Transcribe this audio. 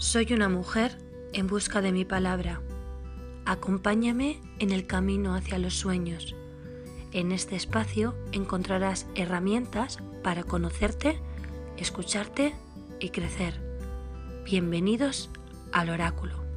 Soy una mujer en busca de mi palabra. Acompáñame en el camino hacia los sueños. En este espacio encontrarás herramientas para conocerte, escucharte y crecer. Bienvenidos al oráculo.